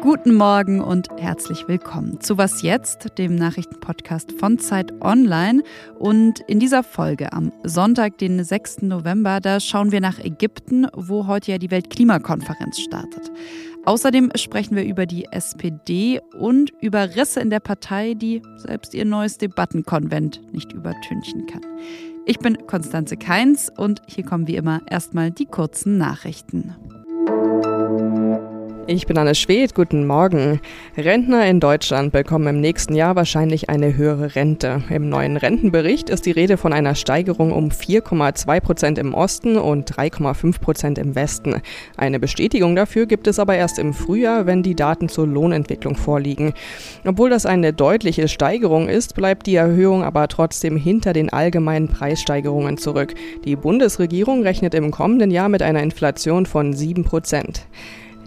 Guten Morgen und herzlich willkommen zu Was jetzt, dem Nachrichtenpodcast von Zeit Online. Und in dieser Folge am Sonntag, den 6. November, da schauen wir nach Ägypten, wo heute ja die Weltklimakonferenz startet. Außerdem sprechen wir über die SPD und über Risse in der Partei, die selbst ihr neues Debattenkonvent nicht übertünchen kann. Ich bin Konstanze Keins und hier kommen wie immer erstmal die kurzen Nachrichten. Ich bin Anne Schwedt, guten Morgen. Rentner in Deutschland bekommen im nächsten Jahr wahrscheinlich eine höhere Rente. Im neuen Rentenbericht ist die Rede von einer Steigerung um 4,2 Prozent im Osten und 3,5 Prozent im Westen. Eine Bestätigung dafür gibt es aber erst im Frühjahr, wenn die Daten zur Lohnentwicklung vorliegen. Obwohl das eine deutliche Steigerung ist, bleibt die Erhöhung aber trotzdem hinter den allgemeinen Preissteigerungen zurück. Die Bundesregierung rechnet im kommenden Jahr mit einer Inflation von 7 Prozent.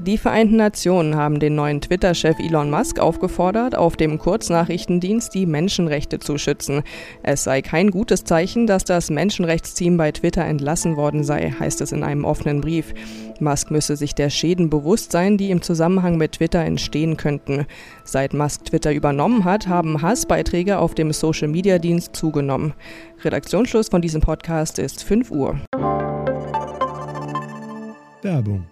Die Vereinten Nationen haben den neuen Twitter-Chef Elon Musk aufgefordert, auf dem Kurznachrichtendienst die Menschenrechte zu schützen. Es sei kein gutes Zeichen, dass das Menschenrechtsteam bei Twitter entlassen worden sei, heißt es in einem offenen Brief. Musk müsse sich der Schäden bewusst sein, die im Zusammenhang mit Twitter entstehen könnten. Seit Musk Twitter übernommen hat, haben Hassbeiträge auf dem Social-Media-Dienst zugenommen. Redaktionsschluss von diesem Podcast ist 5 Uhr. Werbung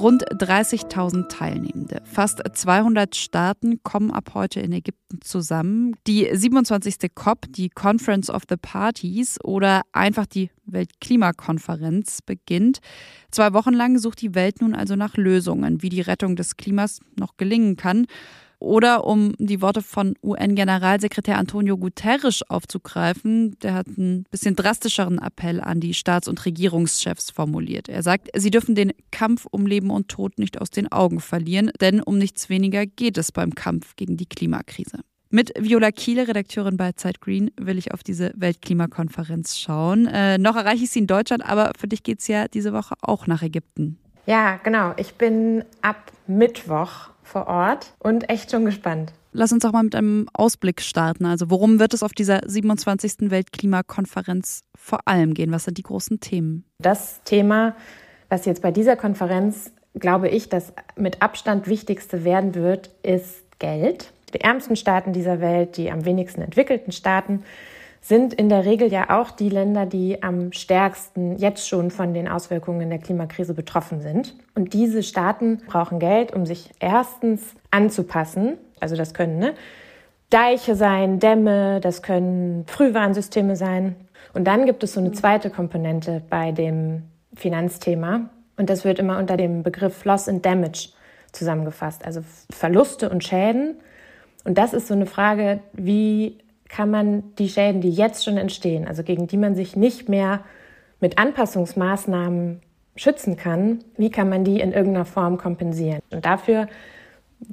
Rund 30.000 Teilnehmende, fast 200 Staaten kommen ab heute in Ägypten zusammen. Die 27. COP, die Conference of the Parties oder einfach die Weltklimakonferenz beginnt. Zwei Wochen lang sucht die Welt nun also nach Lösungen, wie die Rettung des Klimas noch gelingen kann. Oder um die Worte von UN-Generalsekretär Antonio Guterres aufzugreifen, der hat einen bisschen drastischeren Appell an die Staats- und Regierungschefs formuliert. Er sagt, sie dürfen den Kampf um Leben und Tod nicht aus den Augen verlieren, denn um nichts weniger geht es beim Kampf gegen die Klimakrise. Mit Viola Kiele, Redakteurin bei Zeit Green, will ich auf diese Weltklimakonferenz schauen. Äh, noch erreiche ich sie in Deutschland, aber für dich geht es ja diese Woche auch nach Ägypten. Ja, genau. Ich bin ab Mittwoch vor Ort und echt schon gespannt. Lass uns auch mal mit einem Ausblick starten. Also worum wird es auf dieser 27. Weltklimakonferenz vor allem gehen? Was sind die großen Themen? Das Thema, was jetzt bei dieser Konferenz, glaube ich, das mit Abstand wichtigste werden wird, ist Geld. Die ärmsten Staaten dieser Welt, die am wenigsten entwickelten Staaten, sind in der Regel ja auch die Länder, die am stärksten jetzt schon von den Auswirkungen der Klimakrise betroffen sind. Und diese Staaten brauchen Geld, um sich erstens anzupassen. Also das können ne, Deiche sein, Dämme, das können Frühwarnsysteme sein. Und dann gibt es so eine zweite Komponente bei dem Finanzthema. Und das wird immer unter dem Begriff Loss and Damage zusammengefasst. Also Verluste und Schäden. Und das ist so eine Frage, wie kann man die Schäden, die jetzt schon entstehen, also gegen die man sich nicht mehr mit Anpassungsmaßnahmen schützen kann, wie kann man die in irgendeiner Form kompensieren? Und dafür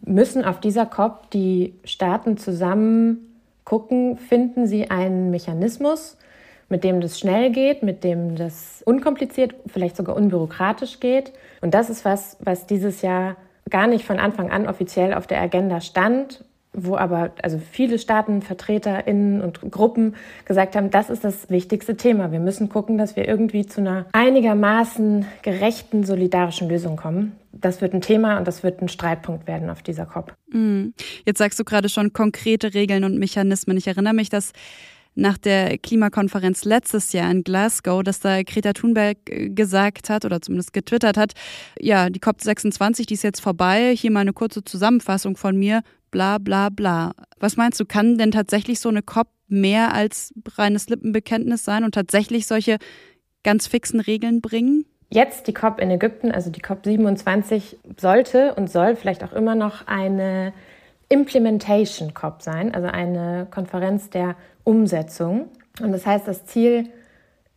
müssen auf dieser COP die Staaten zusammen gucken, finden sie einen Mechanismus, mit dem das schnell geht, mit dem das unkompliziert, vielleicht sogar unbürokratisch geht. Und das ist was, was dieses Jahr gar nicht von Anfang an offiziell auf der Agenda stand wo aber also viele StaatenvertreterInnen und Gruppen gesagt haben, das ist das wichtigste Thema. Wir müssen gucken, dass wir irgendwie zu einer einigermaßen gerechten, solidarischen Lösung kommen. Das wird ein Thema und das wird ein Streitpunkt werden auf dieser COP. Mhm. Jetzt sagst du gerade schon konkrete Regeln und Mechanismen. Ich erinnere mich, dass nach der Klimakonferenz letztes Jahr in Glasgow, dass da Greta Thunberg äh, gesagt hat oder zumindest getwittert hat, ja, die COP26, die ist jetzt vorbei, hier mal eine kurze Zusammenfassung von mir, bla bla bla. Was meinst du, kann denn tatsächlich so eine COP mehr als reines Lippenbekenntnis sein und tatsächlich solche ganz fixen Regeln bringen? Jetzt die COP in Ägypten, also die COP 27, sollte und soll vielleicht auch immer noch eine Implementation COP sein, also eine Konferenz der Umsetzung. Und das heißt, das Ziel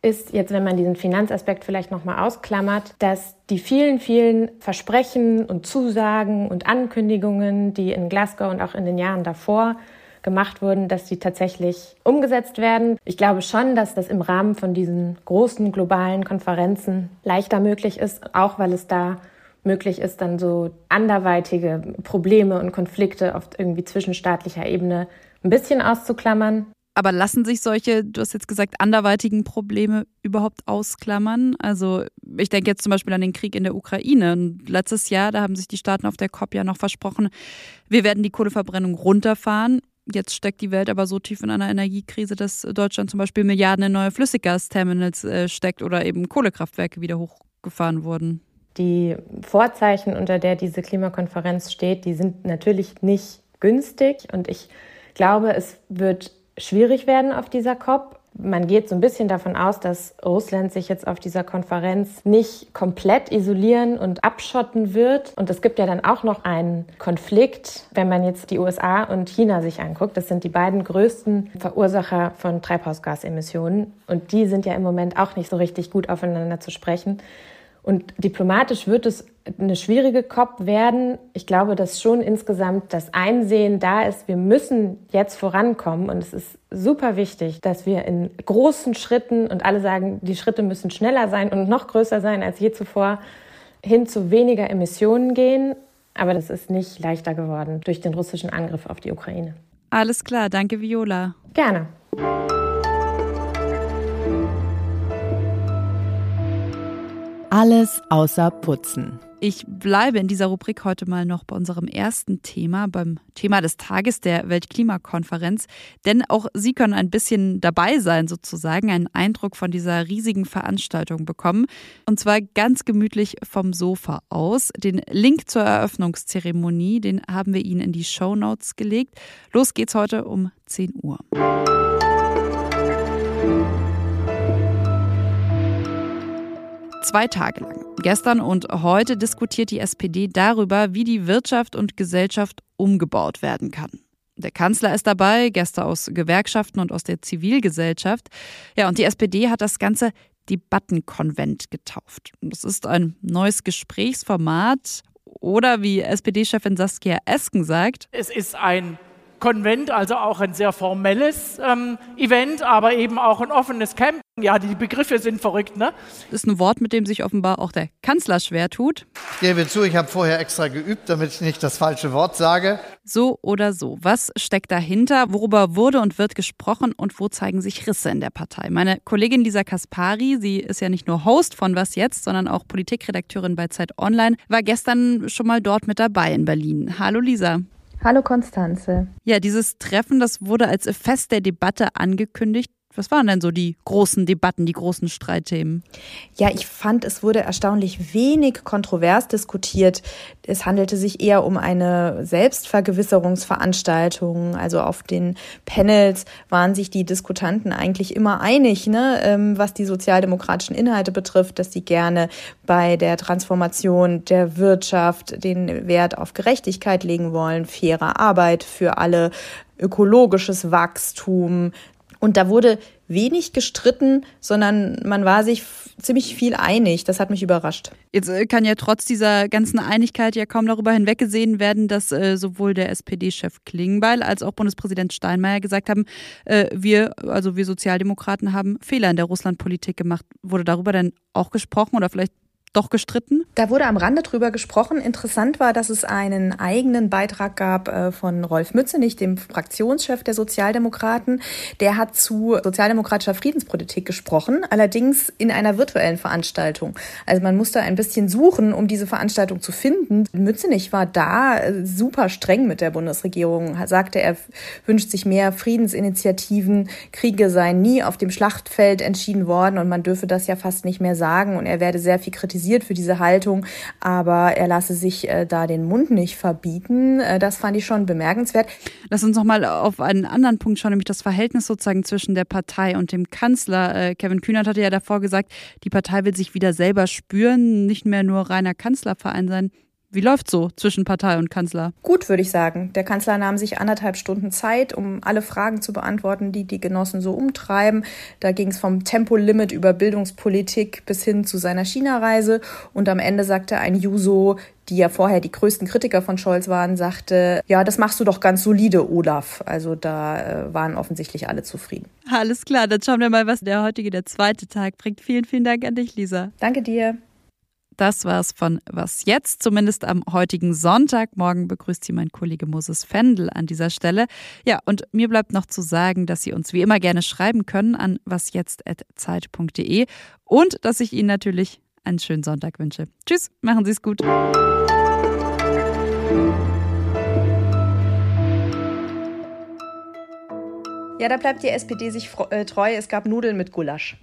ist jetzt, wenn man diesen Finanzaspekt vielleicht nochmal ausklammert, dass die vielen, vielen Versprechen und Zusagen und Ankündigungen, die in Glasgow und auch in den Jahren davor gemacht wurden, dass die tatsächlich umgesetzt werden. Ich glaube schon, dass das im Rahmen von diesen großen globalen Konferenzen leichter möglich ist, auch weil es da möglich ist, dann so anderweitige Probleme und Konflikte auf irgendwie zwischenstaatlicher Ebene ein bisschen auszuklammern. Aber lassen sich solche, du hast jetzt gesagt, anderweitigen Probleme überhaupt ausklammern? Also ich denke jetzt zum Beispiel an den Krieg in der Ukraine. Und letztes Jahr, da haben sich die Staaten auf der COP ja noch versprochen, wir werden die Kohleverbrennung runterfahren. Jetzt steckt die Welt aber so tief in einer Energiekrise, dass Deutschland zum Beispiel Milliarden in neue Flüssiggasterminals äh, steckt oder eben Kohlekraftwerke wieder hochgefahren wurden. Die Vorzeichen, unter der diese Klimakonferenz steht, die sind natürlich nicht günstig. Und ich glaube, es wird schwierig werden auf dieser COP. Man geht so ein bisschen davon aus, dass Russland sich jetzt auf dieser Konferenz nicht komplett isolieren und abschotten wird. Und es gibt ja dann auch noch einen Konflikt, wenn man jetzt die USA und China sich anguckt. Das sind die beiden größten Verursacher von Treibhausgasemissionen. Und die sind ja im Moment auch nicht so richtig gut aufeinander zu sprechen. Und diplomatisch wird es eine schwierige COP werden. Ich glaube, dass schon insgesamt das Einsehen da ist, wir müssen jetzt vorankommen. Und es ist super wichtig, dass wir in großen Schritten, und alle sagen, die Schritte müssen schneller sein und noch größer sein als je zuvor, hin zu weniger Emissionen gehen. Aber das ist nicht leichter geworden durch den russischen Angriff auf die Ukraine. Alles klar, danke Viola. Gerne. Alles außer Putzen. Ich bleibe in dieser Rubrik heute mal noch bei unserem ersten Thema, beim Thema des Tages der Weltklimakonferenz. Denn auch Sie können ein bisschen dabei sein, sozusagen, einen Eindruck von dieser riesigen Veranstaltung bekommen. Und zwar ganz gemütlich vom Sofa aus. Den Link zur Eröffnungszeremonie, den haben wir Ihnen in die Show Notes gelegt. Los geht's heute um 10 Uhr. Zwei Tage lang. Gestern und heute diskutiert die SPD darüber, wie die Wirtschaft und Gesellschaft umgebaut werden kann. Der Kanzler ist dabei, Gäste aus Gewerkschaften und aus der Zivilgesellschaft. Ja, und die SPD hat das Ganze Debattenkonvent getauft. Das ist ein neues Gesprächsformat oder wie SPD-Chefin Saskia Esken sagt, es ist ein Konvent, also auch ein sehr formelles ähm, Event, aber eben auch ein offenes Camp. Ja, die Begriffe sind verrückt, ne? Das ist ein Wort, mit dem sich offenbar auch der Kanzler schwer tut. Ich gebe zu, ich habe vorher extra geübt, damit ich nicht das falsche Wort sage. So oder so. Was steckt dahinter? Worüber wurde und wird gesprochen und wo zeigen sich Risse in der Partei? Meine Kollegin Lisa Kaspari, sie ist ja nicht nur Host von Was Jetzt, sondern auch Politikredakteurin bei Zeit Online, war gestern schon mal dort mit dabei in Berlin. Hallo Lisa. Hallo Konstanze. Ja, dieses Treffen, das wurde als Fest der Debatte angekündigt. Was waren denn so die großen Debatten, die großen Streitthemen? Ja, ich fand, es wurde erstaunlich wenig kontrovers diskutiert. Es handelte sich eher um eine Selbstvergewisserungsveranstaltung. Also auf den Panels waren sich die Diskutanten eigentlich immer einig, ne, ähm, was die sozialdemokratischen Inhalte betrifft, dass sie gerne bei der Transformation der Wirtschaft den Wert auf Gerechtigkeit legen wollen, faire Arbeit für alle, ökologisches Wachstum, und da wurde wenig gestritten, sondern man war sich ziemlich viel einig. Das hat mich überrascht. Jetzt äh, kann ja trotz dieser ganzen Einigkeit ja kaum darüber hinweggesehen werden, dass äh, sowohl der SPD-Chef Klingbeil als auch Bundespräsident Steinmeier gesagt haben, äh, wir, also wir Sozialdemokraten haben Fehler in der Russlandpolitik gemacht. Wurde darüber denn auch gesprochen oder vielleicht doch gestritten? Da wurde am Rande drüber gesprochen. Interessant war, dass es einen eigenen Beitrag gab äh, von Rolf Mützenich, dem Fraktionschef der Sozialdemokraten. Der hat zu sozialdemokratischer Friedenspolitik gesprochen, allerdings in einer virtuellen Veranstaltung. Also man musste ein bisschen suchen, um diese Veranstaltung zu finden. Mützenich war da äh, super streng mit der Bundesregierung, sagte, er wünscht sich mehr Friedensinitiativen. Kriege seien nie auf dem Schlachtfeld entschieden worden und man dürfe das ja fast nicht mehr sagen und er werde sehr viel kritisiert kritisiert für diese Haltung, aber er lasse sich äh, da den Mund nicht verbieten. Äh, das fand ich schon bemerkenswert. Lass uns noch mal auf einen anderen Punkt schauen, nämlich das Verhältnis sozusagen zwischen der Partei und dem Kanzler. Äh, Kevin Kühnert hatte ja davor gesagt, die Partei will sich wieder selber spüren, nicht mehr nur reiner Kanzlerverein sein. Wie läuft so zwischen Partei und Kanzler? Gut, würde ich sagen. Der Kanzler nahm sich anderthalb Stunden Zeit, um alle Fragen zu beantworten, die die Genossen so umtreiben. Da ging es vom Tempolimit über Bildungspolitik bis hin zu seiner China-Reise. Und am Ende sagte ein Juso, die ja vorher die größten Kritiker von Scholz waren, sagte, ja, das machst du doch ganz solide, Olaf. Also da äh, waren offensichtlich alle zufrieden. Alles klar, dann schauen wir mal, was der heutige, der zweite Tag bringt. Vielen, vielen Dank an dich, Lisa. Danke dir. Das war's von Was jetzt, zumindest am heutigen Sonntag. Morgen begrüßt Sie mein Kollege Moses Fendel an dieser Stelle. Ja, und mir bleibt noch zu sagen, dass Sie uns wie immer gerne schreiben können an wasjetzt.zeit.de und dass ich Ihnen natürlich einen schönen Sonntag wünsche. Tschüss, machen Sie es gut. Ja, da bleibt die SPD sich äh, treu. Es gab Nudeln mit Gulasch.